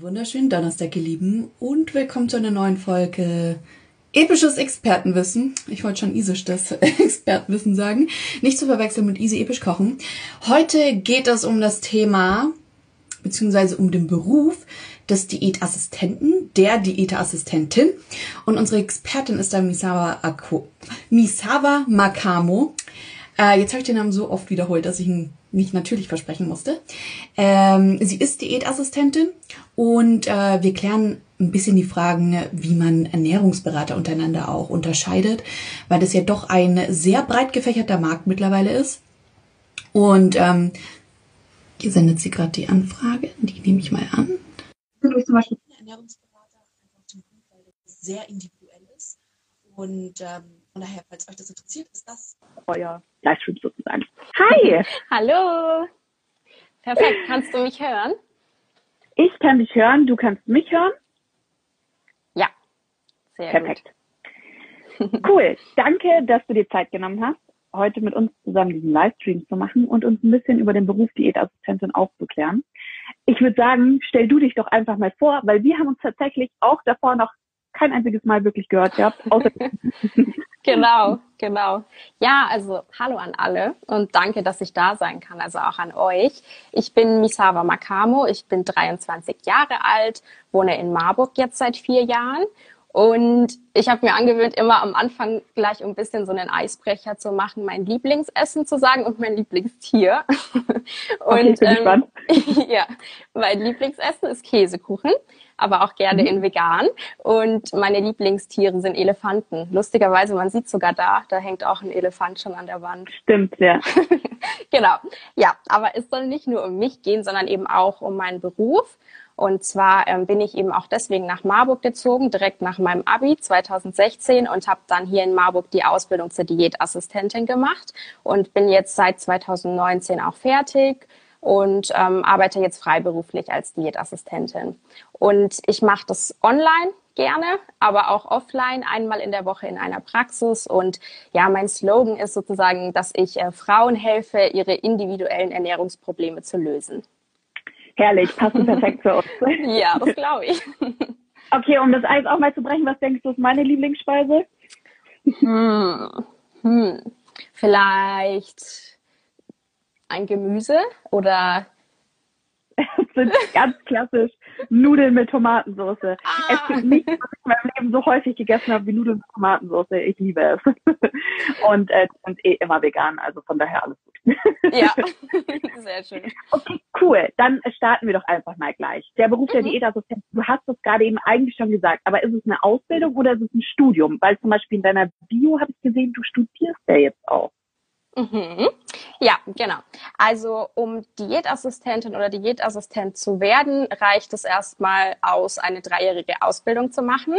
Wunderschönen Donnerstag, ihr Lieben, und willkommen zu einer neuen Folge Episches Expertenwissen. Ich wollte schon Isisch das Expertenwissen sagen. Nicht zu verwechseln mit Easy Episch Kochen. Heute geht es um das Thema, beziehungsweise um den Beruf des Diätassistenten, der Diätassistentin. Und unsere Expertin ist da Misawa, Ako, Misawa Makamo. Äh, jetzt habe ich den Namen so oft wiederholt, dass ich ihn nicht natürlich versprechen musste. Ähm, sie ist Diätassistentin und äh, wir klären ein bisschen die Fragen, wie man Ernährungsberater untereinander auch unterscheidet, weil das ja doch ein sehr breit gefächerter Markt mittlerweile ist. Und ähm, hier sendet sie gerade die Anfrage, die nehme ich mal an. Durch zum Beispiel Ernährungsberater einfach zum weil das sehr individuell ist. Und ähm, von daher, falls euch das interessiert, ist das euer Livestream sozusagen. Hi! Hallo! Perfekt, kannst du mich hören? Ich kann dich hören, du kannst mich hören? Ja, sehr Perfekt. gut. Cool, danke, dass du dir Zeit genommen hast, heute mit uns zusammen diesen Livestream zu machen und uns ein bisschen über den Beruf Diätassistentin aufzuklären. Ich würde sagen, stell du dich doch einfach mal vor, weil wir haben uns tatsächlich auch davor noch kein einziges Mal wirklich gehört gehabt. Genau, genau. Ja, also hallo an alle und danke, dass ich da sein kann, also auch an euch. Ich bin Misawa Makamo, ich bin 23 Jahre alt, wohne in Marburg jetzt seit vier Jahren und ich habe mir angewöhnt, immer am Anfang gleich ein bisschen so einen Eisbrecher zu machen, mein Lieblingsessen zu sagen und mein Lieblingstier. und okay, ähm, ja, mein Lieblingsessen ist Käsekuchen aber auch gerne mhm. in vegan. Und meine Lieblingstiere sind Elefanten. Lustigerweise, man sieht sogar da, da hängt auch ein Elefant schon an der Wand. Stimmt, ja. genau. Ja, aber es soll nicht nur um mich gehen, sondern eben auch um meinen Beruf. Und zwar ähm, bin ich eben auch deswegen nach Marburg gezogen, direkt nach meinem Abi 2016 und habe dann hier in Marburg die Ausbildung zur Diätassistentin gemacht und bin jetzt seit 2019 auch fertig und ähm, arbeite jetzt freiberuflich als Diätassistentin. Und ich mache das online gerne, aber auch offline, einmal in der Woche in einer Praxis. Und ja, mein Slogan ist sozusagen, dass ich äh, Frauen helfe, ihre individuellen Ernährungsprobleme zu lösen. Herrlich, passt perfekt für uns. ja, das glaube ich. Okay, um das Eis auch mal zu brechen, was denkst du ist meine Lieblingsspeise? Hm, hm. Vielleicht ein Gemüse oder es sind ganz klassisch Nudeln mit Tomatensauce. Ah. Es gibt nichts, was ich in meinem Leben so häufig gegessen habe wie Nudeln mit Tomatensauce. Ich liebe es. Und äh, sind eh immer vegan, also von daher alles gut. Ja, sehr schön. Okay, cool. Dann starten wir doch einfach mal gleich. Der Beruf der mhm. Diätassistent, du hast es gerade eben eigentlich schon gesagt, aber ist es eine Ausbildung oder ist es ein Studium? Weil zum Beispiel in deiner Bio habe ich gesehen, du studierst ja jetzt auch. Mhm. Ja, genau. Also um Diätassistentin oder Diätassistent zu werden, reicht es erstmal aus, eine dreijährige Ausbildung zu machen.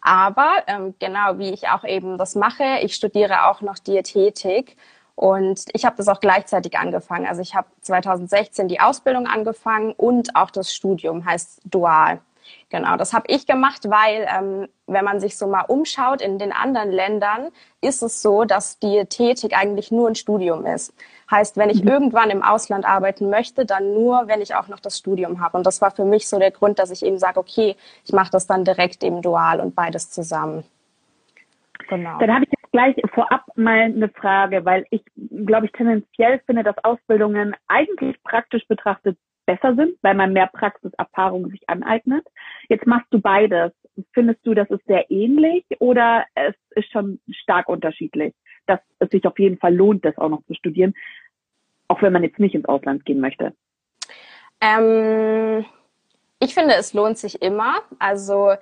Aber ähm, genau wie ich auch eben das mache, ich studiere auch noch Diätetik und ich habe das auch gleichzeitig angefangen. Also ich habe 2016 die Ausbildung angefangen und auch das Studium heißt dual. Genau, das habe ich gemacht, weil ähm, wenn man sich so mal umschaut in den anderen Ländern, ist es so, dass Diätetik eigentlich nur ein Studium ist. Heißt, wenn ich mhm. irgendwann im Ausland arbeiten möchte, dann nur, wenn ich auch noch das Studium habe. Und das war für mich so der Grund, dass ich eben sage, okay, ich mache das dann direkt eben dual und beides zusammen. Genau. Dann habe ich jetzt gleich vorab mal eine Frage, weil ich glaube ich tendenziell finde, dass Ausbildungen eigentlich praktisch betrachtet besser sind, weil man mehr Praxiserfahrung sich aneignet. Jetzt machst du beides. Findest du, das ist sehr ähnlich oder es ist schon stark unterschiedlich, dass es sich auf jeden Fall lohnt, das auch noch zu studieren, auch wenn man jetzt nicht ins Ausland gehen möchte? Ähm, ich finde, es lohnt sich immer. Also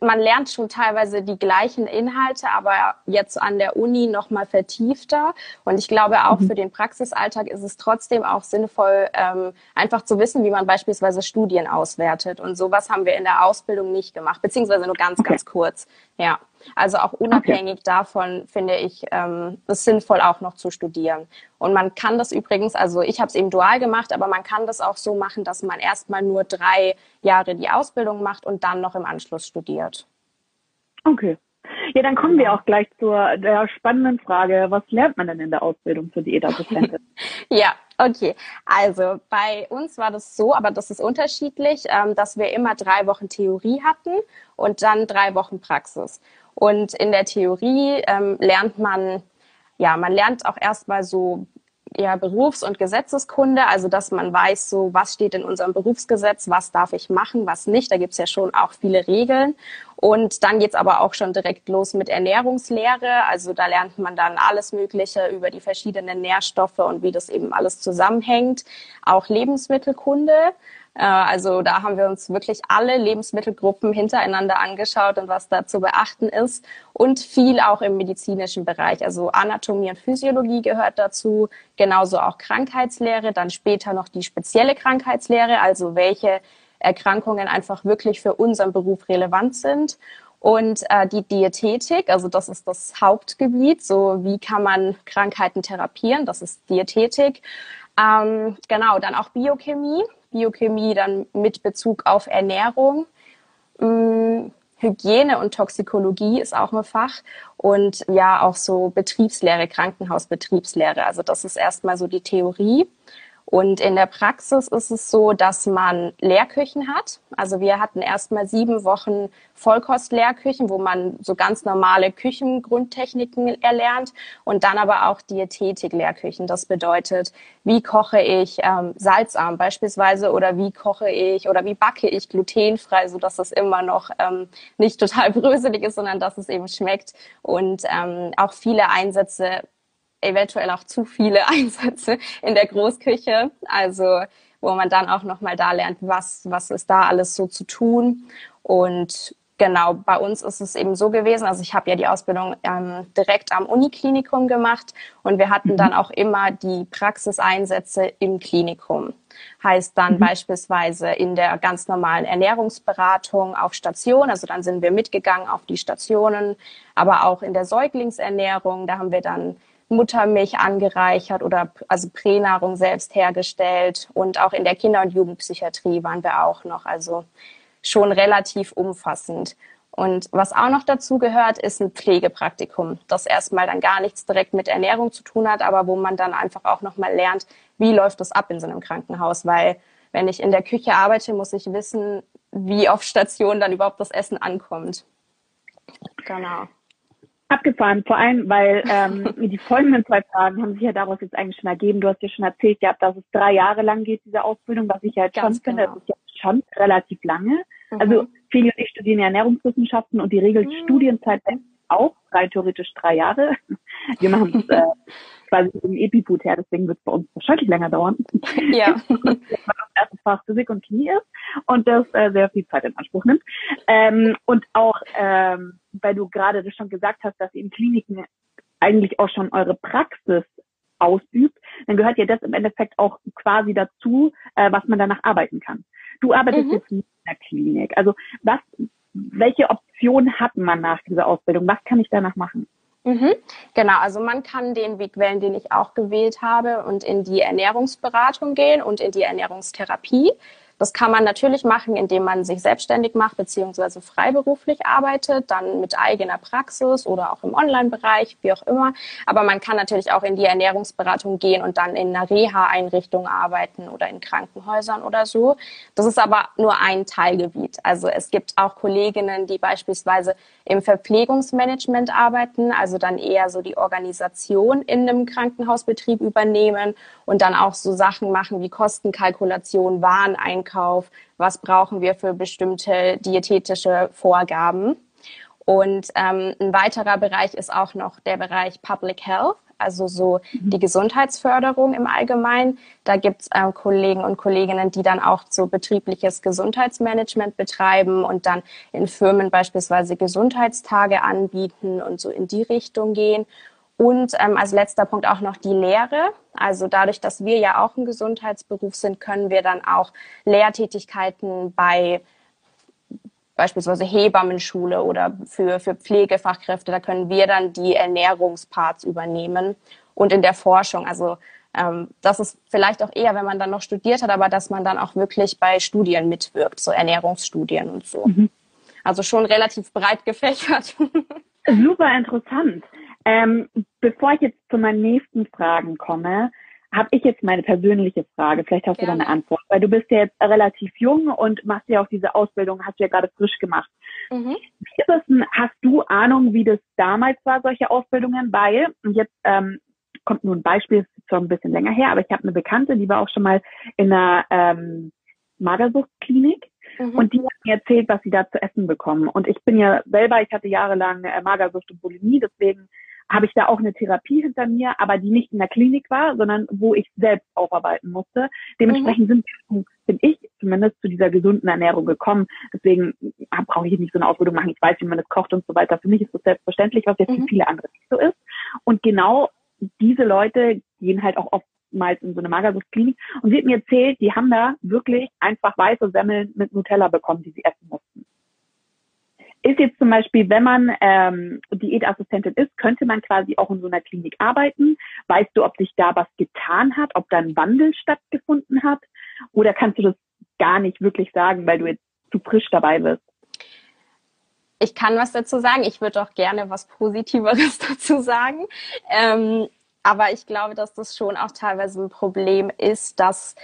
man lernt schon teilweise die gleichen Inhalte, aber jetzt an der Uni noch mal vertiefter. Und ich glaube, auch mhm. für den Praxisalltag ist es trotzdem auch sinnvoll, ähm, einfach zu wissen, wie man beispielsweise Studien auswertet. Und sowas haben wir in der Ausbildung nicht gemacht, beziehungsweise nur ganz, okay. ganz kurz. Ja. Also auch unabhängig okay. davon finde ich ähm, es sinnvoll, auch noch zu studieren. Und man kann das übrigens, also ich habe es eben dual gemacht, aber man kann das auch so machen, dass man erstmal nur drei Jahre die Ausbildung macht und dann noch im Anschluss studiert. Okay. Ja, dann kommen wir auch gleich zur der spannenden Frage, was lernt man denn in der Ausbildung zur Diätassistentin? ja, Okay, also bei uns war das so, aber das ist unterschiedlich, ähm, dass wir immer drei Wochen Theorie hatten und dann drei Wochen Praxis. Und in der Theorie ähm, lernt man, ja, man lernt auch erstmal so ja, Berufs- und Gesetzeskunde, also dass man weiß, so was steht in unserem Berufsgesetz, was darf ich machen, was nicht. Da gibt's ja schon auch viele Regeln. Und dann geht's aber auch schon direkt los mit Ernährungslehre. Also da lernt man dann alles Mögliche über die verschiedenen Nährstoffe und wie das eben alles zusammenhängt. Auch Lebensmittelkunde. Äh, also da haben wir uns wirklich alle Lebensmittelgruppen hintereinander angeschaut und was da zu beachten ist. Und viel auch im medizinischen Bereich. Also Anatomie und Physiologie gehört dazu, genauso auch Krankheitslehre, dann später noch die spezielle Krankheitslehre, also welche Erkrankungen einfach wirklich für unseren Beruf relevant sind. Und äh, die Diätetik, also das ist das Hauptgebiet, so wie kann man Krankheiten therapieren, das ist Diätetik. Ähm, genau, dann auch Biochemie, Biochemie dann mit Bezug auf Ernährung. Ähm, Hygiene und Toxikologie ist auch ein Fach und ja auch so Betriebslehre, Krankenhausbetriebslehre. Also das ist erstmal so die Theorie. Und in der Praxis ist es so, dass man Lehrküchen hat. Also wir hatten erstmal sieben Wochen Vollkost-Lehrküchen, wo man so ganz normale Küchengrundtechniken erlernt und dann aber auch Diätetik-Lehrküchen. Das bedeutet, wie koche ich ähm, salzarm beispielsweise oder wie koche ich oder wie backe ich glutenfrei, so dass es immer noch ähm, nicht total bröselig ist, sondern dass es eben schmeckt und ähm, auch viele Einsätze eventuell auch zu viele Einsätze in der Großküche. Also wo man dann auch nochmal da lernt, was, was ist da alles so zu tun. Und genau, bei uns ist es eben so gewesen, also ich habe ja die Ausbildung ähm, direkt am Uniklinikum gemacht und wir hatten mhm. dann auch immer die Praxiseinsätze im Klinikum. Heißt dann mhm. beispielsweise in der ganz normalen Ernährungsberatung auf Station, also dann sind wir mitgegangen auf die Stationen, aber auch in der Säuglingsernährung, da haben wir dann Muttermilch angereichert oder also Pränahrung selbst hergestellt und auch in der Kinder- und Jugendpsychiatrie waren wir auch noch, also schon relativ umfassend. Und was auch noch dazu gehört, ist ein Pflegepraktikum, das erstmal dann gar nichts direkt mit Ernährung zu tun hat, aber wo man dann einfach auch nochmal lernt, wie läuft das ab in so einem Krankenhaus, weil wenn ich in der Küche arbeite, muss ich wissen, wie auf Station dann überhaupt das Essen ankommt. Genau. Abgefahren, vor allem, weil ähm, die folgenden zwei Fragen haben sich ja daraus jetzt eigentlich schon ergeben. Du hast ja schon erzählt gehabt, dass es drei Jahre lang geht, diese Ausbildung, was ich ja Ganz schon genau. finde, das ist ja schon relativ lange. Mhm. Also Feli und ich studieren ja Ernährungswissenschaften und die Regelstudienzeit mhm. auch rein theoretisch drei Jahre. Wir machen es äh, quasi im Epifood her, deswegen wird es bei uns wahrscheinlich länger dauern. Ja. das erste Fach Physik und Chemie ist und das äh, sehr viel Zeit in Anspruch nimmt. Ähm, und auch, ähm, weil du gerade das schon gesagt hast, dass ihr in Kliniken eigentlich auch schon eure Praxis ausübt, dann gehört ja das im Endeffekt auch quasi dazu, äh, was man danach arbeiten kann. Du arbeitest mhm. jetzt nicht in der Klinik. Also was, welche Option hat man nach dieser Ausbildung? Was kann ich danach machen? Mhm. Genau, also man kann den Weg wählen, den ich auch gewählt habe und in die Ernährungsberatung gehen und in die Ernährungstherapie. Das kann man natürlich machen, indem man sich selbstständig macht beziehungsweise freiberuflich arbeitet, dann mit eigener Praxis oder auch im Online-Bereich, wie auch immer. Aber man kann natürlich auch in die Ernährungsberatung gehen und dann in einer Reha-Einrichtung arbeiten oder in Krankenhäusern oder so. Das ist aber nur ein Teilgebiet. Also es gibt auch Kolleginnen, die beispielsweise im Verpflegungsmanagement arbeiten, also dann eher so die Organisation in einem Krankenhausbetrieb übernehmen und dann auch so Sachen machen wie Kostenkalkulation, Wareneinkauf, was brauchen wir für bestimmte diätetische Vorgaben. Und ähm, ein weiterer Bereich ist auch noch der Bereich Public Health also so die Gesundheitsförderung im Allgemeinen. Da gibt es äh, Kollegen und Kolleginnen, die dann auch so betriebliches Gesundheitsmanagement betreiben und dann in Firmen beispielsweise Gesundheitstage anbieten und so in die Richtung gehen. Und ähm, als letzter Punkt auch noch die Lehre. Also dadurch, dass wir ja auch ein Gesundheitsberuf sind, können wir dann auch Lehrtätigkeiten bei beispielsweise Hebammenschule oder für, für Pflegefachkräfte, da können wir dann die Ernährungsparts übernehmen. Und in der Forschung, also ähm, das ist vielleicht auch eher, wenn man dann noch studiert hat, aber dass man dann auch wirklich bei Studien mitwirkt, so Ernährungsstudien und so. Mhm. Also schon relativ breit gefächert. Super interessant. Ähm, bevor ich jetzt zu meinen nächsten Fragen komme, habe ich jetzt meine persönliche Frage. Vielleicht hast Gerne. du da eine Antwort, weil du bist ja jetzt relativ jung und machst ja auch diese Ausbildung, hast du ja gerade frisch gemacht. Mhm. Wie ist das hast du Ahnung, wie das damals war, solche Ausbildungen? Weil, und jetzt ähm, kommt nur ein Beispiel, ist schon ein bisschen länger her, aber ich habe eine Bekannte, die war auch schon mal in einer ähm, Magersuchtklinik mhm. und die hat mir erzählt, was sie da zu essen bekommen. Und ich bin ja selber, ich hatte jahrelang äh, Magersucht und Bulimie, deswegen habe ich da auch eine Therapie hinter mir, aber die nicht in der Klinik war, sondern wo ich selbst aufarbeiten musste. Dementsprechend mhm. sind, bin ich zumindest zu dieser gesunden Ernährung gekommen. Deswegen brauche ich nicht so eine Ausbildung machen. Ich weiß, wie man das kocht und so weiter. Für mich ist das selbstverständlich, was jetzt mhm. für viele andere nicht so ist. Und genau diese Leute gehen halt auch oftmals in so eine Magersuchtklinik und sie hat mir erzählt, die haben da wirklich einfach weiße Semmeln mit Nutella bekommen, die sie essen mussten. Ist jetzt zum Beispiel, wenn man ähm, Diätassistentin ist, könnte man quasi auch in so einer Klinik arbeiten. Weißt du, ob sich da was getan hat, ob da ein Wandel stattgefunden hat? Oder kannst du das gar nicht wirklich sagen, weil du jetzt zu frisch dabei bist? Ich kann was dazu sagen. Ich würde auch gerne was Positiveres dazu sagen. Ähm, aber ich glaube, dass das schon auch teilweise ein Problem ist, dass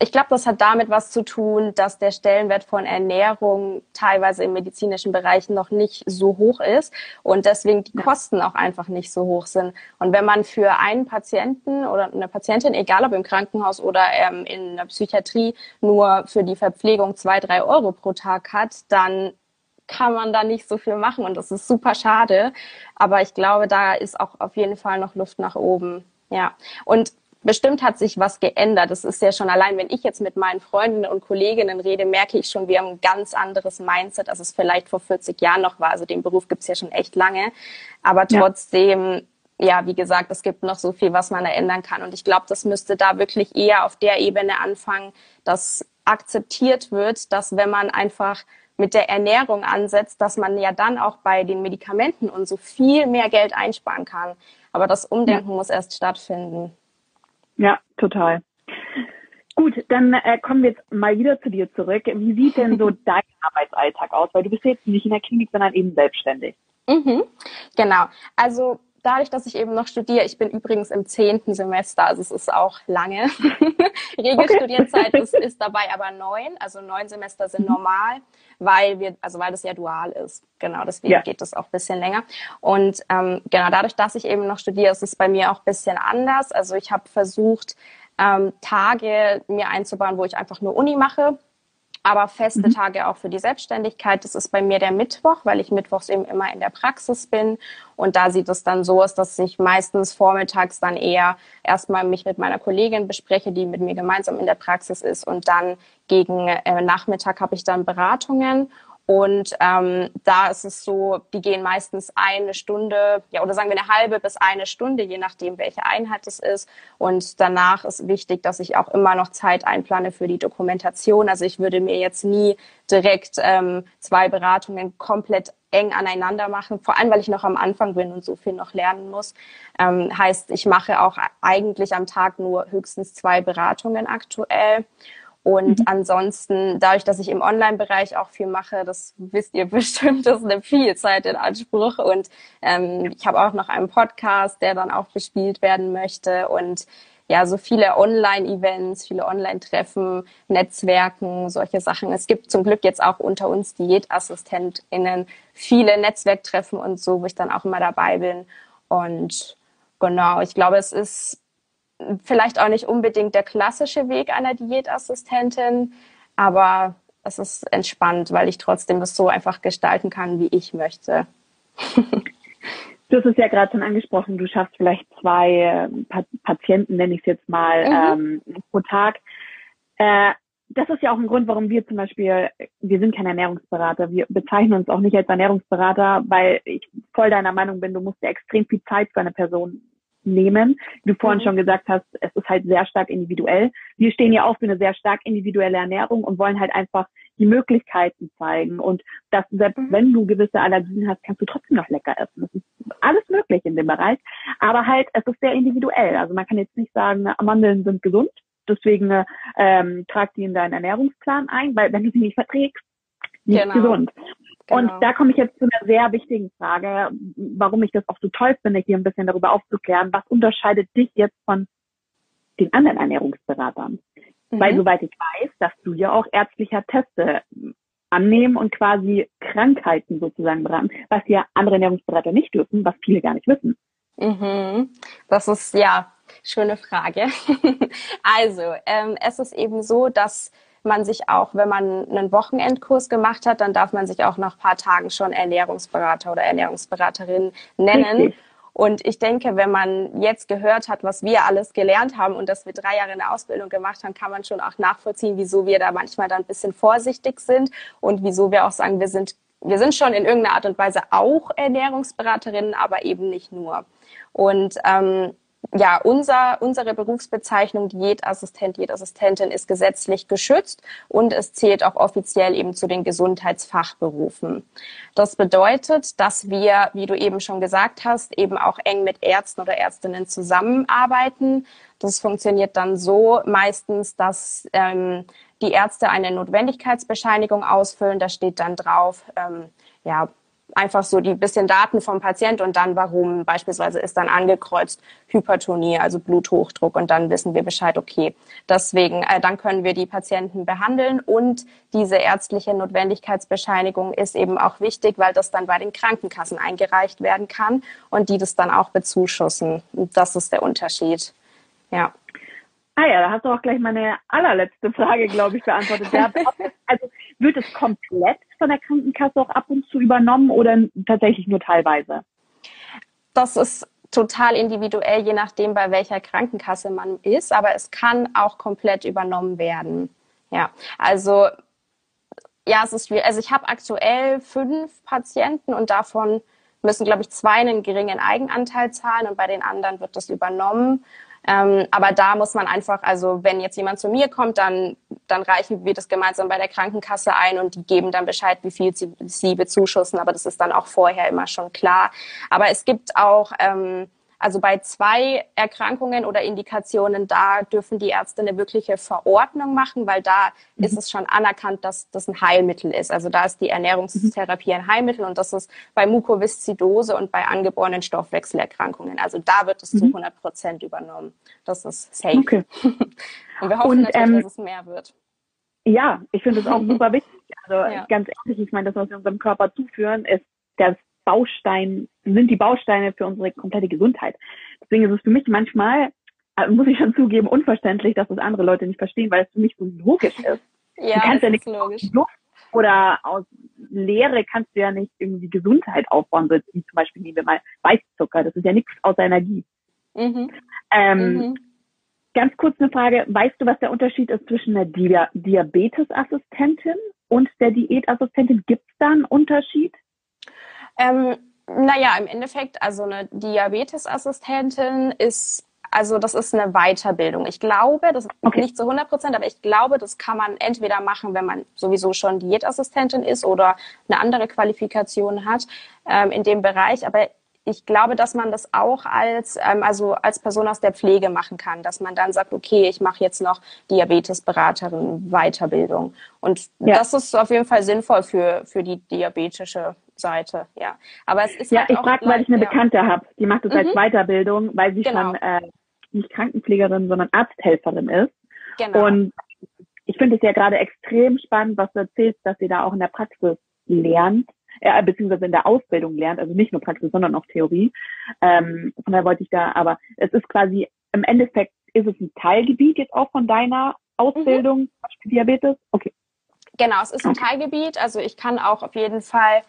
ich glaube, das hat damit was zu tun, dass der Stellenwert von Ernährung teilweise im medizinischen Bereich noch nicht so hoch ist und deswegen die Kosten auch einfach nicht so hoch sind. Und wenn man für einen Patienten oder eine Patientin, egal ob im Krankenhaus oder ähm, in der Psychiatrie, nur für die Verpflegung zwei, drei Euro pro Tag hat, dann kann man da nicht so viel machen und das ist super schade. Aber ich glaube, da ist auch auf jeden Fall noch Luft nach oben. Ja. Und bestimmt hat sich was geändert. Das ist ja schon allein, wenn ich jetzt mit meinen Freundinnen und Kolleginnen rede, merke ich schon, wir haben ein ganz anderes Mindset, als es vielleicht vor 40 Jahren noch war. Also den Beruf gibt's ja schon echt lange. Aber trotzdem, ja. ja, wie gesagt, es gibt noch so viel, was man da ändern kann. Und ich glaube, das müsste da wirklich eher auf der Ebene anfangen, dass akzeptiert wird, dass wenn man einfach mit der Ernährung ansetzt, dass man ja dann auch bei den Medikamenten und so viel mehr Geld einsparen kann. Aber das Umdenken ja. muss erst stattfinden. Ja, total. Gut, dann äh, kommen wir jetzt mal wieder zu dir zurück. Wie sieht denn so dein Arbeitsalltag aus? Weil du bist jetzt nicht in der Klinik, sondern eben selbstständig. Mhm, genau. Also dadurch, dass ich eben noch studiere, ich bin übrigens im zehnten Semester, also es ist auch lange. Regelstudienzeit ist, ist dabei aber neun, also neun Semester sind mhm. normal, weil wir, also weil das ja dual ist. Genau, deswegen ja. geht das auch ein bisschen länger. Und ähm, genau, dadurch, dass ich eben noch studiere, ist es bei mir auch ein bisschen anders. Also ich habe versucht, ähm, Tage mir einzubauen, wo ich einfach nur Uni mache aber feste mhm. Tage auch für die Selbstständigkeit. Das ist bei mir der Mittwoch, weil ich mittwochs eben immer in der Praxis bin. Und da sieht es dann so aus, dass ich meistens vormittags dann eher erstmal mich mit meiner Kollegin bespreche, die mit mir gemeinsam in der Praxis ist. Und dann gegen äh, Nachmittag habe ich dann Beratungen. Und ähm, da ist es so, die gehen meistens eine Stunde, ja, oder sagen wir eine halbe bis eine Stunde, je nachdem, welche Einheit es ist. Und danach ist wichtig, dass ich auch immer noch Zeit einplane für die Dokumentation. Also ich würde mir jetzt nie direkt ähm, zwei Beratungen komplett eng aneinander machen, vor allem weil ich noch am Anfang bin und so viel noch lernen muss. Ähm, heißt, ich mache auch eigentlich am Tag nur höchstens zwei Beratungen aktuell. Und mhm. ansonsten, dadurch, dass ich im Online-Bereich auch viel mache, das wisst ihr bestimmt, das nimmt viel Zeit in Anspruch. Und ähm, ich habe auch noch einen Podcast, der dann auch bespielt werden möchte. Und ja, so viele Online-Events, viele Online-Treffen, Netzwerken, solche Sachen. Es gibt zum Glück jetzt auch unter uns DiätassistentInnen viele Netzwerktreffen und so, wo ich dann auch immer dabei bin. Und genau, ich glaube, es ist vielleicht auch nicht unbedingt der klassische Weg einer Diätassistentin, aber es ist entspannt, weil ich trotzdem das so einfach gestalten kann, wie ich möchte. Du hast es ja gerade schon angesprochen, du schaffst vielleicht zwei äh, Patienten, nenne ich es jetzt mal, mhm. ähm, pro Tag. Äh, das ist ja auch ein Grund, warum wir zum Beispiel, wir sind keine Ernährungsberater, wir bezeichnen uns auch nicht als Ernährungsberater, weil ich voll deiner Meinung bin, du musst ja extrem viel Zeit für eine Person nehmen. Wie du vorhin mhm. schon gesagt hast, es ist halt sehr stark individuell. Wir stehen ja auch für eine sehr stark individuelle Ernährung und wollen halt einfach die Möglichkeiten zeigen und dass selbst mhm. wenn du gewisse Allergien hast, kannst du trotzdem noch lecker essen. Das ist alles möglich in dem Bereich. Aber halt, es ist sehr individuell. Also man kann jetzt nicht sagen, Mandeln sind gesund, deswegen ähm, trag die in deinen Ernährungsplan ein, weil wenn du sie nicht verträgst, nicht genau. gesund. Genau. Und da komme ich jetzt zu einer sehr wichtigen Frage, warum ich das auch so toll finde, hier ein bisschen darüber aufzuklären. Was unterscheidet dich jetzt von den anderen Ernährungsberatern. Mhm. Weil soweit ich weiß, dass du ja auch ärztlicher Teste annehmen und quasi Krankheiten sozusagen beraten, was ja andere Ernährungsberater nicht dürfen, was viele gar nicht wissen. Mhm. Das ist ja schöne Frage. also ähm, es ist eben so, dass man sich auch, wenn man einen Wochenendkurs gemacht hat, dann darf man sich auch nach paar Tagen schon Ernährungsberater oder Ernährungsberaterin nennen. Richtig. Und ich denke, wenn man jetzt gehört hat, was wir alles gelernt haben und dass wir drei Jahre eine Ausbildung gemacht haben, kann man schon auch nachvollziehen, wieso wir da manchmal dann ein bisschen vorsichtig sind und wieso wir auch sagen, wir sind, wir sind schon in irgendeiner Art und Weise auch Ernährungsberaterinnen, aber eben nicht nur. Und ähm, ja, unser, unsere Berufsbezeichnung Diätassistent, Diätassistentin ist gesetzlich geschützt und es zählt auch offiziell eben zu den Gesundheitsfachberufen. Das bedeutet, dass wir, wie du eben schon gesagt hast, eben auch eng mit Ärzten oder Ärztinnen zusammenarbeiten. Das funktioniert dann so meistens, dass ähm, die Ärzte eine Notwendigkeitsbescheinigung ausfüllen. Da steht dann drauf, ähm, ja, einfach so die bisschen Daten vom Patient und dann warum beispielsweise ist dann angekreuzt Hypertonie, also Bluthochdruck und dann wissen wir Bescheid, okay, deswegen, äh, dann können wir die Patienten behandeln und diese ärztliche Notwendigkeitsbescheinigung ist eben auch wichtig, weil das dann bei den Krankenkassen eingereicht werden kann und die das dann auch bezuschussen. Das ist der Unterschied. Ja. Ah ja, da hast du auch gleich meine allerletzte Frage, glaube ich, beantwortet. also wird es komplett von der Krankenkasse auch ab und zu übernommen oder tatsächlich nur teilweise? Das ist total individuell, je nachdem, bei welcher Krankenkasse man ist, aber es kann auch komplett übernommen werden. Ja, also ja, es ist schwierig. Also ich habe aktuell fünf Patienten und davon müssen, glaube ich, zwei einen geringen Eigenanteil zahlen und bei den anderen wird das übernommen. Ähm, aber da muss man einfach, also wenn jetzt jemand zu mir kommt, dann, dann reichen wir das gemeinsam bei der Krankenkasse ein und die geben dann Bescheid, wie viel sie, sie bezuschussen. Aber das ist dann auch vorher immer schon klar. Aber es gibt auch ähm, also bei zwei Erkrankungen oder Indikationen, da dürfen die Ärzte eine wirkliche Verordnung machen, weil da mhm. ist es schon anerkannt, dass das ein Heilmittel ist. Also da ist die Ernährungstherapie ein Heilmittel und das ist bei Mukoviszidose und bei angeborenen Stoffwechselerkrankungen. Also da wird es mhm. zu 100 Prozent übernommen. Das ist safe. Okay. und wir hoffen und, natürlich, ähm, dass es mehr wird. Ja, ich finde es auch super wichtig. Also ja. ganz ehrlich, ich meine, das, was wir unserem Körper zuführen, ist das Baustein, sind die Bausteine für unsere komplette Gesundheit. Deswegen ist es für mich manchmal, äh, muss ich schon zugeben, unverständlich, dass das andere Leute nicht verstehen, weil es für mich so logisch ist. Ja, du kannst ja nicht logisch. Luft oder aus Leere kannst du ja nicht irgendwie Gesundheit aufbauen, so wie zum Beispiel nehmen wir mal Weißzucker, das ist ja nichts außer Energie. Mhm. Ähm, mhm. Ganz kurz eine Frage, weißt du, was der Unterschied ist zwischen der Dia Diabetesassistentin und der Diätassistentin? Gibt es da einen Unterschied? Ähm, naja, im Endeffekt, also eine Diabetesassistentin ist also das ist eine Weiterbildung. Ich glaube, das ist okay. nicht zu 100 Prozent, aber ich glaube, das kann man entweder machen, wenn man sowieso schon Diätassistentin ist oder eine andere Qualifikation hat ähm, in dem Bereich. Aber ich glaube, dass man das auch als, ähm, also als Person aus der Pflege machen kann, dass man dann sagt, okay, ich mache jetzt noch Diabetesberaterin Weiterbildung. Und ja. das ist auf jeden Fall sinnvoll für, für die diabetische Seite, ja. Aber es ist ja, halt ich frage, weil ich eine ja. Bekannte habe, die macht das mhm. als Weiterbildung, weil sie genau. schon äh, nicht Krankenpflegerin, sondern Arzthelferin ist. Genau. Und ich finde es ja gerade extrem spannend, was du erzählst, dass sie da auch in der Praxis lernt äh, beziehungsweise in der Ausbildung lernt, also nicht nur Praxis, sondern auch Theorie. Ähm, von daher wollte ich da, aber es ist quasi, im Endeffekt ist es ein Teilgebiet jetzt auch von deiner Ausbildung, mhm. Diabetes? Okay. Genau, es ist ein okay. Teilgebiet. Also ich kann auch auf jeden Fall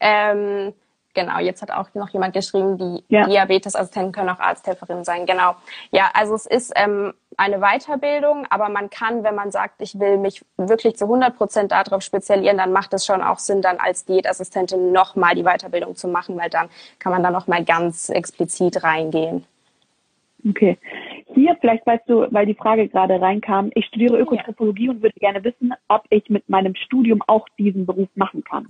ähm, genau, jetzt hat auch noch jemand geschrieben, die ja. Diabetesassistenten können auch Arzthelferinnen sein. Genau. Ja, also es ist ähm, eine Weiterbildung, aber man kann, wenn man sagt, ich will mich wirklich zu 100 Prozent darauf spezialisieren, dann macht es schon auch Sinn, dann als Diätassistentin nochmal die Weiterbildung zu machen, weil dann kann man da nochmal ganz explizit reingehen. Okay. Hier, vielleicht weißt du, weil die Frage gerade reinkam, ich studiere Ökotrophologie ja. und würde gerne wissen, ob ich mit meinem Studium auch diesen Beruf machen kann.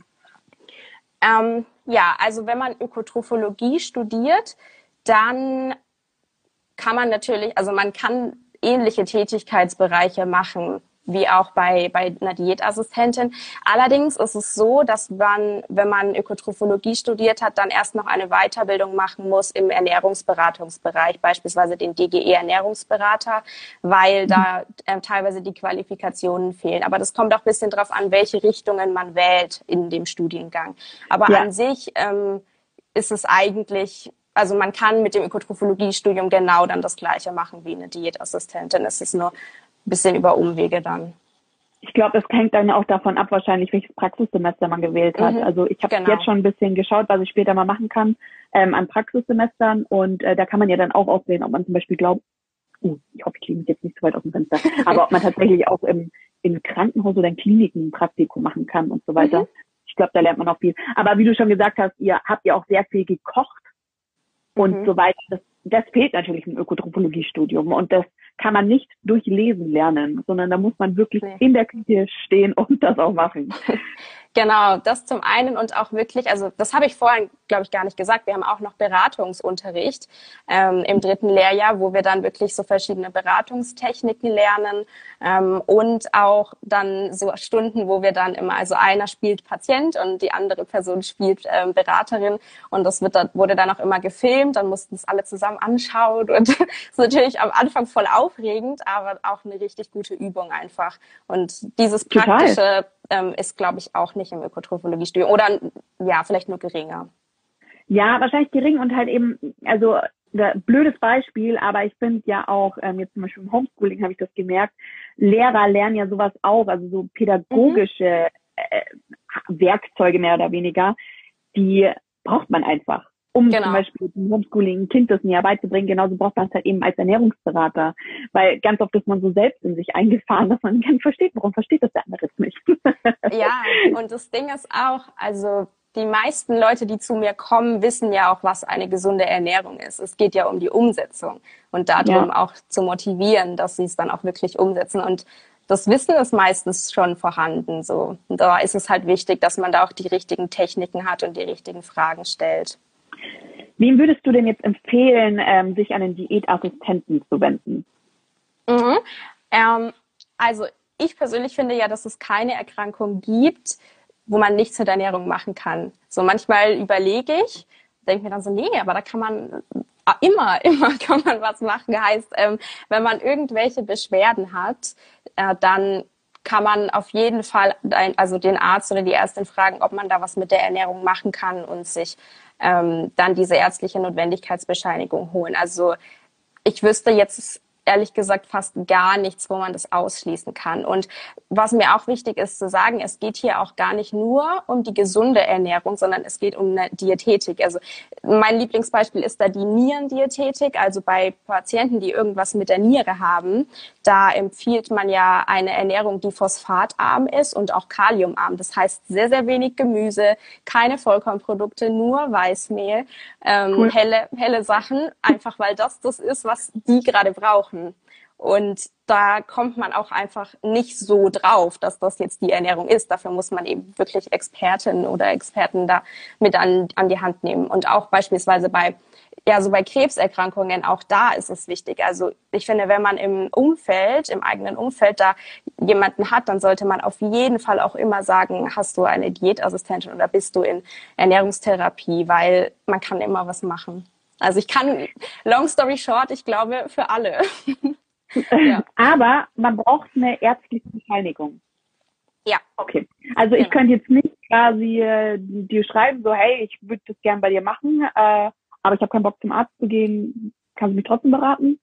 Ähm, ja, also wenn man Ökotrophologie studiert, dann kann man natürlich, also man kann ähnliche Tätigkeitsbereiche machen wie auch bei, bei einer Diätassistentin. Allerdings ist es so, dass man, wenn man Ökotrophologie studiert hat, dann erst noch eine Weiterbildung machen muss im Ernährungsberatungsbereich, beispielsweise den DGE Ernährungsberater, weil da äh, teilweise die Qualifikationen fehlen. Aber das kommt auch ein bisschen darauf an, welche Richtungen man wählt in dem Studiengang. Aber ja. an sich ähm, ist es eigentlich also man kann mit dem Ökotrophologie-Studium genau dann das Gleiche machen wie eine Diätassistentin. Es ist nur bisschen über Umwege dann. Ich glaube, es hängt dann auch davon ab, wahrscheinlich, welches Praxissemester man gewählt hat. Mhm, also ich habe genau. jetzt schon ein bisschen geschaut, was ich später mal machen kann ähm, an Praxissemestern. Und äh, da kann man ja dann auch auswählen, ob man zum Beispiel glaubt, uh, ich hoffe, ich kriege mich jetzt nicht zu weit aus dem Fenster, aber ob man tatsächlich auch im, im Krankenhaus oder in Kliniken ein Praktikum machen kann und so weiter. Mhm. Ich glaube, da lernt man auch viel. Aber wie du schon gesagt hast, ihr habt ja auch sehr viel gekocht und mhm. so weiter. Das, das fehlt natürlich im Ökotropologiestudium und das kann man nicht durch Lesen lernen, sondern da muss man wirklich nee. in der Küche stehen und das auch machen. Genau, das zum einen und auch wirklich, also das habe ich vorhin, glaube ich, gar nicht gesagt. Wir haben auch noch Beratungsunterricht ähm, im dritten Lehrjahr, wo wir dann wirklich so verschiedene Beratungstechniken lernen ähm, und auch dann so Stunden, wo wir dann immer, also einer spielt Patient und die andere Person spielt ähm, Beraterin und das wird dann, wurde dann auch immer gefilmt, dann mussten es alle zusammen anschauen und das ist natürlich am Anfang voll aufregend, aber auch eine richtig gute Übung einfach. Und dieses praktische ähm, ist, glaube ich, auch nicht im Ökotrophologie-Studium. Oder ja, vielleicht nur geringer. Ja, wahrscheinlich gering und halt eben, also blödes Beispiel, aber ich finde ja auch, ähm, jetzt zum Beispiel im Homeschooling habe ich das gemerkt, Lehrer lernen ja sowas auch, also so pädagogische mhm. äh, Werkzeuge mehr oder weniger, die braucht man einfach um genau. zum Beispiel im Homeschooling ein Kind das näher beizubringen. Genauso braucht man es halt eben als Ernährungsberater. Weil ganz oft ist man so selbst in sich eingefahren, dass man gar nicht versteht, warum versteht das der andere nicht. ja, und das Ding ist auch, also die meisten Leute, die zu mir kommen, wissen ja auch, was eine gesunde Ernährung ist. Es geht ja um die Umsetzung und darum ja. auch zu motivieren, dass sie es dann auch wirklich umsetzen. Und das Wissen ist meistens schon vorhanden. So. Und da ist es halt wichtig, dass man da auch die richtigen Techniken hat und die richtigen Fragen stellt. Wem würdest du denn jetzt empfehlen, ähm, sich an den Diätassistenten zu wenden? Mhm. Ähm, also ich persönlich finde ja, dass es keine Erkrankung gibt, wo man nichts mit Ernährung machen kann. So manchmal überlege ich, denke mir dann so, nee, aber da kann man äh, immer, immer kann man was machen. Heißt, ähm, wenn man irgendwelche Beschwerden hat, äh, dann kann man auf jeden Fall ein, also den Arzt oder die Ärztin fragen, ob man da was mit der Ernährung machen kann und sich ähm, dann diese ärztliche Notwendigkeitsbescheinigung holen. Also ich wüsste jetzt ehrlich gesagt fast gar nichts, wo man das ausschließen kann. Und was mir auch wichtig ist zu sagen, es geht hier auch gar nicht nur um die gesunde Ernährung, sondern es geht um eine Diätetik. Also mein Lieblingsbeispiel ist da die Nierendiätetik. Also bei Patienten, die irgendwas mit der Niere haben, da empfiehlt man ja eine Ernährung, die phosphatarm ist und auch kaliumarm. Das heißt sehr, sehr wenig Gemüse, keine Vollkornprodukte, nur Weißmehl, ähm, cool. helle, helle Sachen, einfach weil das das ist, was die gerade brauchen. Und da kommt man auch einfach nicht so drauf, dass das jetzt die Ernährung ist. Dafür muss man eben wirklich Expertinnen oder Experten da mit an, an die Hand nehmen. Und auch beispielsweise bei ja, so bei Krebserkrankungen, auch da ist es wichtig. Also ich finde, wenn man im Umfeld, im eigenen Umfeld da jemanden hat, dann sollte man auf jeden Fall auch immer sagen, hast du eine Diätassistentin oder bist du in Ernährungstherapie, weil man kann immer was machen. Also ich kann, long story short, ich glaube, für alle. ja. Aber man braucht eine ärztliche Bescheinigung. Ja. Okay. Also ich genau. könnte jetzt nicht quasi äh, dir schreiben, so hey, ich würde das gern bei dir machen, äh, aber ich habe keinen Bock zum Arzt zu gehen, kannst du mich trotzdem beraten?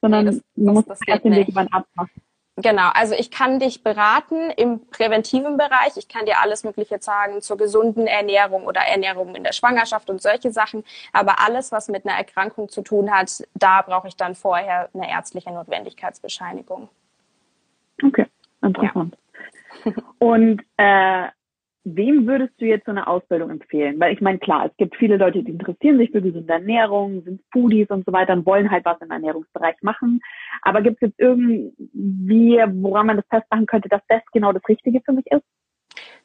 Sondern nee, das, man muss das erst den Weg über einen Arzt machen. Genau, also ich kann dich beraten im präventiven Bereich. Ich kann dir alles Mögliche sagen zur gesunden Ernährung oder Ernährung in der Schwangerschaft und solche Sachen. Aber alles, was mit einer Erkrankung zu tun hat, da brauche ich dann vorher eine ärztliche Notwendigkeitsbescheinigung. Okay, interessant. Ja. Und äh, wem würdest du jetzt so eine Ausbildung empfehlen? Weil ich meine, klar, es gibt viele Leute, die interessieren sich für gesunde Ernährung, sind Foodies und so weiter und wollen halt was im Ernährungsbereich machen. Aber gibt es jetzt irgendwie, woran man das festmachen könnte, dass das genau das Richtige für mich ist?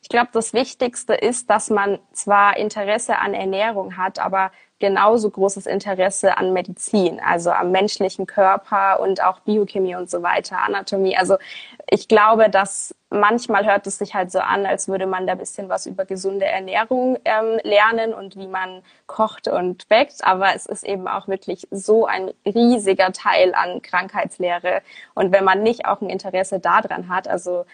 Ich glaube, das Wichtigste ist, dass man zwar Interesse an Ernährung hat, aber genauso großes Interesse an Medizin, also am menschlichen Körper und auch Biochemie und so weiter, Anatomie. Also ich glaube, dass manchmal hört es sich halt so an, als würde man da ein bisschen was über gesunde Ernährung ähm, lernen und wie man kocht und backt. Aber es ist eben auch wirklich so ein riesiger Teil an Krankheitslehre. Und wenn man nicht auch ein Interesse daran hat, also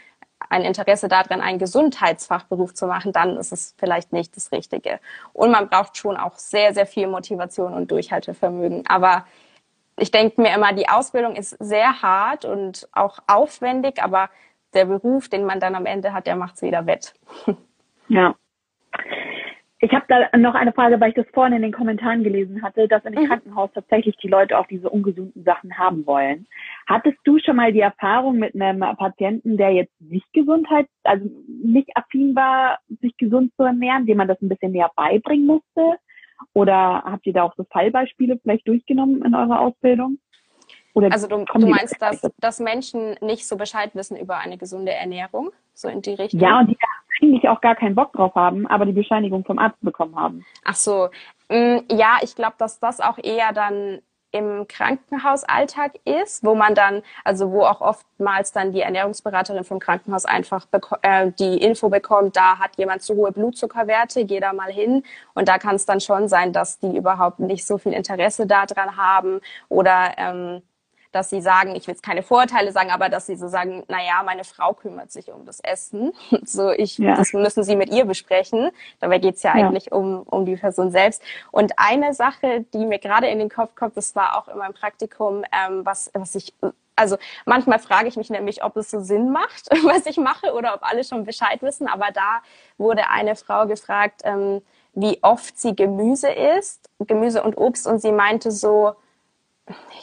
ein Interesse daran, einen Gesundheitsfachberuf zu machen, dann ist es vielleicht nicht das Richtige. Und man braucht schon auch sehr, sehr viel Motivation und Durchhaltevermögen. Aber ich denke mir immer, die Ausbildung ist sehr hart und auch aufwendig, aber der Beruf, den man dann am Ende hat, der macht es wieder wett. Ja. Ich habe da noch eine Frage, weil ich das vorhin in den Kommentaren gelesen hatte, dass in dem mhm. Krankenhaus tatsächlich die Leute auch diese ungesunden Sachen haben wollen. Hattest du schon mal die Erfahrung mit einem Patienten, der jetzt nicht Gesundheit, also nicht affin war, sich gesund zu ernähren, dem man das ein bisschen näher beibringen musste? Oder habt ihr da auch so Fallbeispiele vielleicht durchgenommen in eurer Ausbildung? Oder also du, du meinst, dass, dass Menschen nicht so Bescheid wissen über eine gesunde Ernährung, so in die Richtung? Ja, und die eigentlich auch gar keinen Bock drauf haben, aber die Bescheinigung vom Arzt bekommen haben. Ach so, mm, ja, ich glaube, dass das auch eher dann im Krankenhausalltag ist, wo man dann, also wo auch oftmals dann die Ernährungsberaterin vom Krankenhaus einfach äh, die Info bekommt, da hat jemand zu hohe Blutzuckerwerte, geh da mal hin. Und da kann es dann schon sein, dass die überhaupt nicht so viel Interesse daran haben oder ähm, dass sie sagen, ich will jetzt keine Vorurteile sagen, aber dass sie so sagen, na ja, meine Frau kümmert sich um das Essen. So, ich, ja. das müssen sie mit ihr besprechen. Dabei geht's ja, ja eigentlich um, um die Person selbst. Und eine Sache, die mir gerade in den Kopf kommt, das war auch in meinem Praktikum, ähm, was, was ich also manchmal frage ich mich nämlich, ob es so Sinn macht, was ich mache, oder ob alle schon Bescheid wissen. Aber da wurde eine Frau gefragt, ähm, wie oft sie Gemüse isst, Gemüse und Obst, und sie meinte so,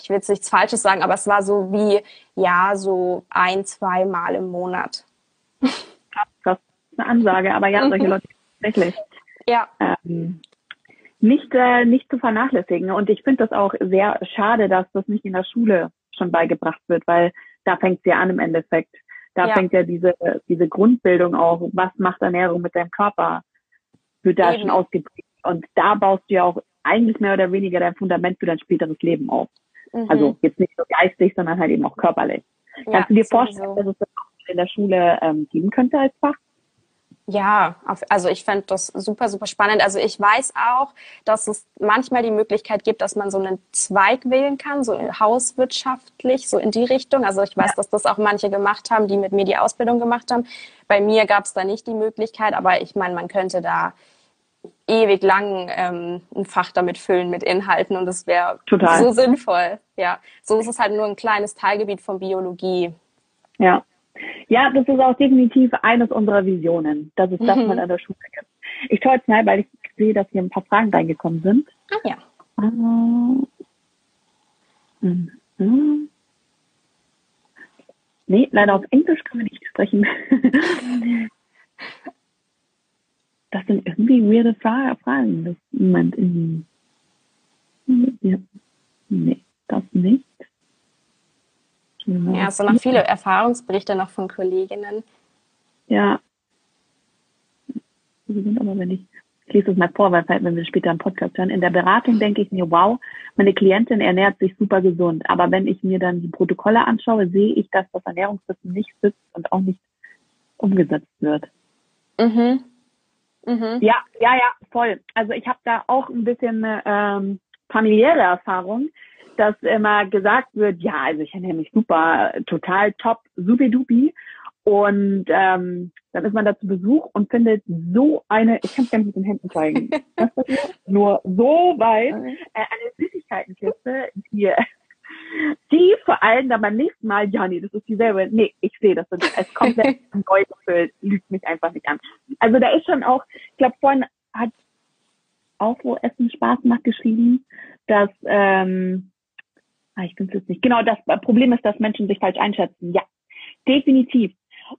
ich will jetzt nichts Falsches sagen, aber es war so wie, ja, so ein, zwei Mal im Monat. Das ist eine Ansage, aber ja, solche mhm. Leute tatsächlich. Ja. Ähm, nicht, äh, nicht zu vernachlässigen. Und ich finde das auch sehr schade, dass das nicht in der Schule schon beigebracht wird, weil da fängt es ja an im Endeffekt. Da ja. fängt ja diese, diese Grundbildung auch, was macht Ernährung mit deinem Körper, wird da Eben. schon ausgeprägt. Und da baust du ja auch eigentlich mehr oder weniger dein Fundament für dein späteres Leben auf. Mhm. Also jetzt nicht nur geistig, sondern halt eben auch körperlich. Ja, Kannst du dir vorstellen, dass es das auch in der Schule ähm, geben könnte als Fach? Ja, also ich fände das super, super spannend. Also ich weiß auch, dass es manchmal die Möglichkeit gibt, dass man so einen Zweig wählen kann, so hauswirtschaftlich, so in die Richtung. Also ich weiß, ja. dass das auch manche gemacht haben, die mit mir die Ausbildung gemacht haben. Bei mir gab es da nicht die Möglichkeit, aber ich meine, man könnte da ewig lang ähm, ein Fach damit füllen mit Inhalten und das wäre so sinnvoll. Ja, so ist es halt nur ein kleines Teilgebiet von Biologie. Ja. Ja, das ist auch definitiv eines unserer Visionen, dass es das mhm. mal an der Schule gibt. Ich schaue jetzt mal, weil ich sehe, dass hier ein paar Fragen reingekommen sind. Ah ja. Uh, nee, leider auf Englisch kann man nicht sprechen. das sind irgendwie weirde Fragen. Das, Moment, irgendwie. Ja. Nee, das nicht. Ja, es sind noch viele Erfahrungsberichte noch von Kolleginnen. Ja. Sind aber, wenn ich, ich lese es mal vor, weil wenn wir später im Podcast hören. In der Beratung denke ich mir, wow, meine Klientin ernährt sich super gesund. Aber wenn ich mir dann die Protokolle anschaue, sehe ich, dass das Ernährungswissen nicht sitzt und auch nicht umgesetzt wird. Mhm. Mhm. Ja, ja, ja, voll. Also ich habe da auch ein bisschen ähm, familiäre Erfahrung, dass immer gesagt wird, ja, also ich ernähre mich super, total top, supi-dupi. Und ähm, dann ist man da zu Besuch und findet so eine, ich kann es gar nicht mit den Händen zeigen, nur so weit, äh, eine Süßigkeitenkiste, die die vor allem dann beim nächsten Mal, ja, nee, das ist dieselbe. Nee, ich sehe das. Es ist komplett neu gefüllt, lügt mich einfach nicht an. Also da ist schon auch, ich glaube, vorhin hat auch, wo Essen Spaß macht, geschrieben, dass, ähm, ah, ich finde es jetzt nicht, genau, das Problem ist, dass Menschen sich falsch einschätzen. Ja, definitiv.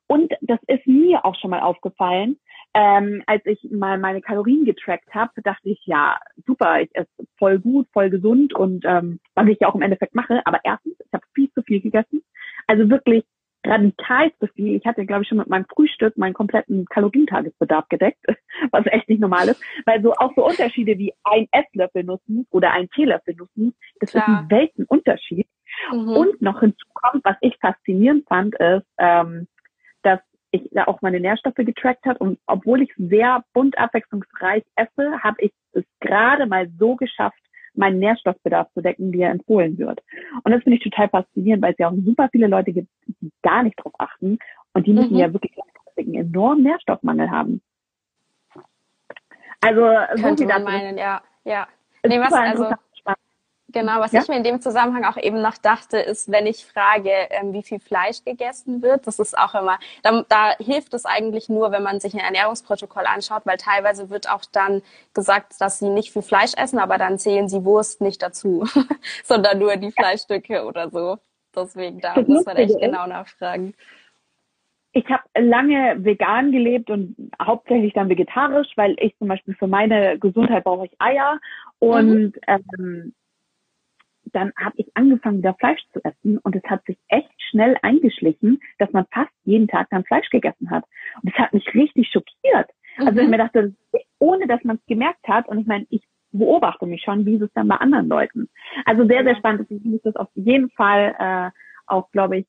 Und das ist mir auch schon mal aufgefallen, ähm, als ich mal meine Kalorien getrackt habe, dachte ich, ja, super, ich esse voll gut, voll gesund und ähm, was ich ja auch im Endeffekt mache. Aber erstens, ich habe viel zu viel gegessen. Also wirklich radikalste viel. Ich hatte, glaube ich, schon mit meinem Frühstück meinen kompletten Kalorientagesbedarf gedeckt, was echt nicht normal ist. Weil so auch so Unterschiede wie ein Esslöffel Nussmus oder ein Teelöffel Nussmus, das Klar. ist ein Weltenunterschied. Mhm. Und noch hinzukommt, was ich faszinierend fand, ist, ähm, ich da auch meine Nährstoffe getrackt hat und obwohl ich sehr bunt abwechslungsreich esse, habe ich es gerade mal so geschafft, meinen Nährstoffbedarf zu decken, wie er empfohlen wird. Und das finde ich total faszinierend, weil es ja auch super viele Leute gibt, die gar nicht drauf achten und die müssen mhm. ja wirklich einen enormen Nährstoffmangel haben. Also so Könnte man meinen, ja, ja. Nee, was, also, Genau, was ja? ich mir in dem Zusammenhang auch eben noch dachte, ist, wenn ich frage, ähm, wie viel Fleisch gegessen wird, das ist auch immer, da, da hilft es eigentlich nur, wenn man sich ein Ernährungsprotokoll anschaut, weil teilweise wird auch dann gesagt, dass sie nicht viel Fleisch essen, aber dann zählen sie Wurst nicht dazu, sondern nur die Fleischstücke oder so. Deswegen, da muss man echt genau nachfragen. Ich habe lange vegan gelebt und hauptsächlich dann vegetarisch, weil ich zum Beispiel für meine Gesundheit brauche ich Eier und mhm. ähm, dann habe ich angefangen, wieder Fleisch zu essen und es hat sich echt schnell eingeschlichen, dass man fast jeden Tag dann Fleisch gegessen hat. Und das hat mich richtig schockiert. Mhm. Also ich mhm. mir dachte, ohne dass man es gemerkt hat, und ich meine, ich beobachte mich schon, wie ist es dann bei anderen Leuten. Also sehr, sehr spannend. Ich muss das auf jeden Fall äh, auch, glaube ich,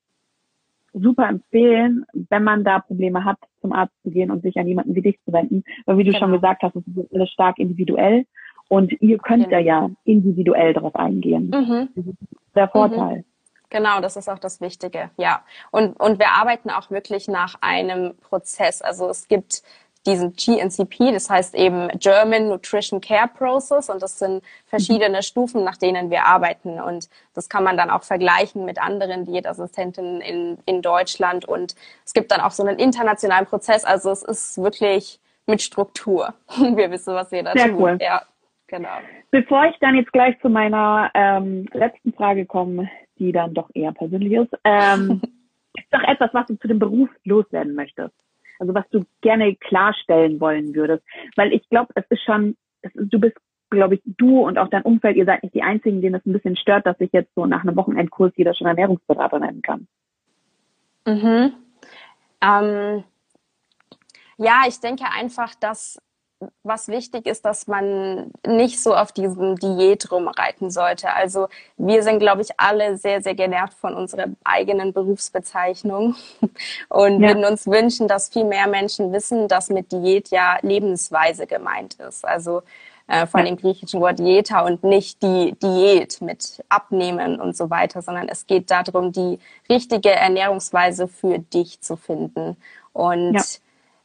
super empfehlen, wenn man da Probleme hat, zum Arzt zu gehen und sich an jemanden wie dich zu wenden. Weil wie du genau. schon gesagt hast, es ist alles stark individuell. Und ihr könnt genau. da ja individuell darauf eingehen. Mhm. Das ist der Vorteil. Mhm. Genau, das ist auch das Wichtige, ja. Und, und wir arbeiten auch wirklich nach einem Prozess. Also es gibt diesen GNCP, das heißt eben German Nutrition Care Process und das sind verschiedene mhm. Stufen, nach denen wir arbeiten und das kann man dann auch vergleichen mit anderen Diätassistenten in, in Deutschland und es gibt dann auch so einen internationalen Prozess, also es ist wirklich mit Struktur. Wir wissen, was wir da Sehr tun. Cool. Ja. Genau. Bevor ich dann jetzt gleich zu meiner ähm, letzten Frage komme, die dann doch eher persönlich ist, ähm, ist doch etwas, was du zu dem Beruf loswerden möchtest. Also was du gerne klarstellen wollen würdest. Weil ich glaube, es ist schon, es ist, du bist, glaube ich, du und auch dein Umfeld, ihr seid nicht die Einzigen, denen es ein bisschen stört, dass sich jetzt so nach einem Wochenendkurs jeder schon Ernährungsberater nennen kann. Mhm. Ähm, ja, ich denke einfach, dass was wichtig ist, dass man nicht so auf diesem Diät rumreiten sollte. Also wir sind, glaube ich, alle sehr, sehr genervt von unserer eigenen Berufsbezeichnung und ja. würden uns wünschen, dass viel mehr Menschen wissen, dass mit Diät ja Lebensweise gemeint ist. Also äh, von ja. dem griechischen Wort Dieta und nicht die Diät mit Abnehmen und so weiter, sondern es geht darum, die richtige Ernährungsweise für dich zu finden. Und ja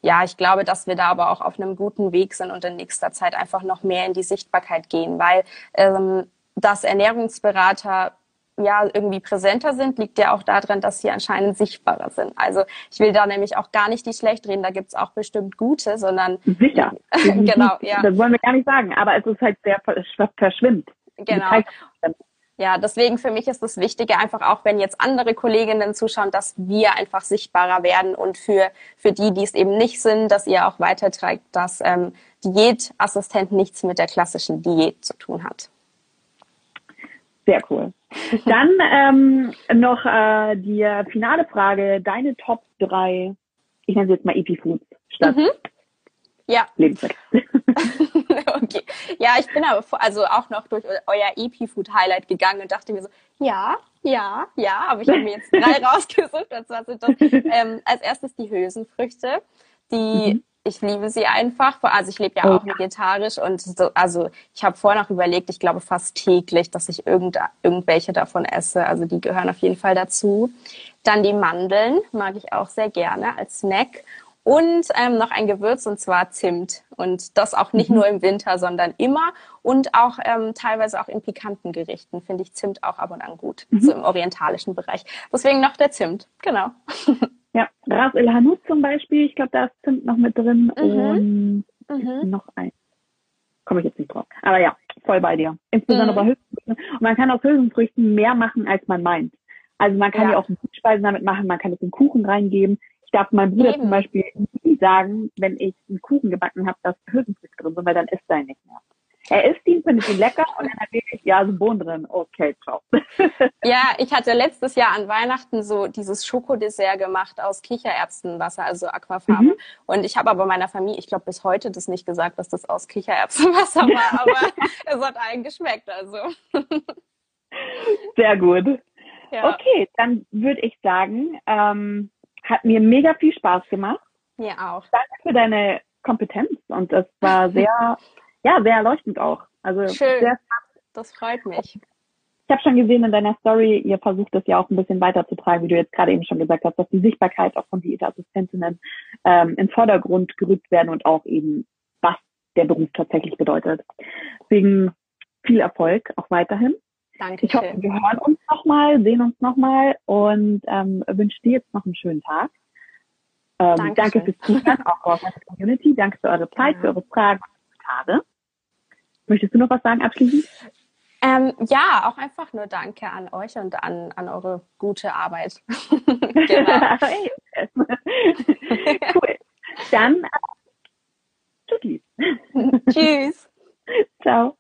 ja, ich glaube, dass wir da aber auch auf einem guten Weg sind und in nächster Zeit einfach noch mehr in die Sichtbarkeit gehen, weil ähm, dass Ernährungsberater ja irgendwie präsenter sind, liegt ja auch daran, dass sie anscheinend sichtbarer sind. Also ich will da nämlich auch gar nicht die schlecht reden, da gibt's auch bestimmt gute, sondern sicher. genau, ja. Das wollen wir gar nicht sagen, aber es ist halt sehr verschwimmt. Genau. Ja, deswegen für mich ist das Wichtige einfach auch, wenn jetzt andere Kolleginnen zuschauen, dass wir einfach sichtbarer werden und für, für die, die es eben nicht sind, dass ihr auch weiterträgt, dass ähm, Diätassistent nichts mit der klassischen Diät zu tun hat. Sehr cool. Dann ähm, noch äh, die finale Frage, deine Top 3, ich nenne sie jetzt mal EP Foods statt mhm. Ja. Lebensmittel. okay. Ja, ich bin aber also auch noch durch euer EP-Food-Highlight gegangen und dachte mir so, ja, ja, ja, aber ich habe mir jetzt drei rausgesucht. Und zwar sind das ähm, als erstes die Hülsenfrüchte, die mhm. ich liebe sie einfach. Also ich lebe ja oh, auch vegetarisch und so, also ich habe vorher noch überlegt, ich glaube fast täglich, dass ich irgend, irgendwelche davon esse. Also die gehören auf jeden Fall dazu. Dann die Mandeln mag ich auch sehr gerne als Snack und ähm, noch ein Gewürz und zwar Zimt. Und das auch nicht mhm. nur im Winter, sondern immer und auch ähm, teilweise auch in pikanten Gerichten finde ich Zimt auch ab und an gut, mhm. so im orientalischen Bereich. Deswegen noch der Zimt, genau. Ja, Ras El Hanout zum Beispiel, ich glaube, da ist Zimt noch mit drin mhm. und mhm. noch ein. Komme ich jetzt nicht drauf. Aber ja, voll bei dir. Insbesondere bei mhm. Hülsenfrüchten. Und man kann aus Hülsenfrüchten mehr machen, als man meint. Also man kann ja, ja auch Süßspeisen damit machen, man kann es in Kuchen reingeben darf mein Bruder Eben. zum Beispiel nie sagen, wenn ich einen Kuchen gebacken habe, dass Hülsenfrüchte drin sind, weil dann isst er ihn nicht mehr. er isst ihn, findet ihn lecker und dann erwähne ich, ja, so Bohnen drin. Okay, ciao. ja, ich hatte letztes Jahr an Weihnachten so dieses Schokodessert gemacht aus Kichererbsenwasser, also Aquafarbe. Mhm. Und ich habe aber meiner Familie, ich glaube bis heute das nicht gesagt, dass das aus Kichererbsenwasser war, aber es hat allen geschmeckt, also. Sehr gut. Ja. Okay, dann würde ich sagen, ähm, hat mir mega viel Spaß gemacht. Mir auch. Danke für deine Kompetenz und das war sehr, ja, sehr erleuchtend auch. Also Schön. Sehr, das freut mich. Ich habe schon gesehen in deiner Story, ihr versucht das ja auch ein bisschen weiterzutreiben, wie du jetzt gerade eben schon gesagt hast, dass die Sichtbarkeit auch von Diätassistentinnen ähm, in Vordergrund gerückt werden und auch eben, was der Beruf tatsächlich bedeutet. Deswegen viel Erfolg auch weiterhin. Danke. Ich hoffe, wir hören uns nochmal, sehen uns nochmal und ähm, wünsche dir jetzt noch einen schönen Tag. Ähm, danke fürs Zuhören, auch aus meiner Community. Danke für eure Zeit, ja. für eure Fragen und Kommentare. Möchtest du noch was sagen abschließend? Ähm, ja, auch einfach nur Danke an euch und an, an eure gute Arbeit. genau. cool. Dann äh, Tschüss. Ciao.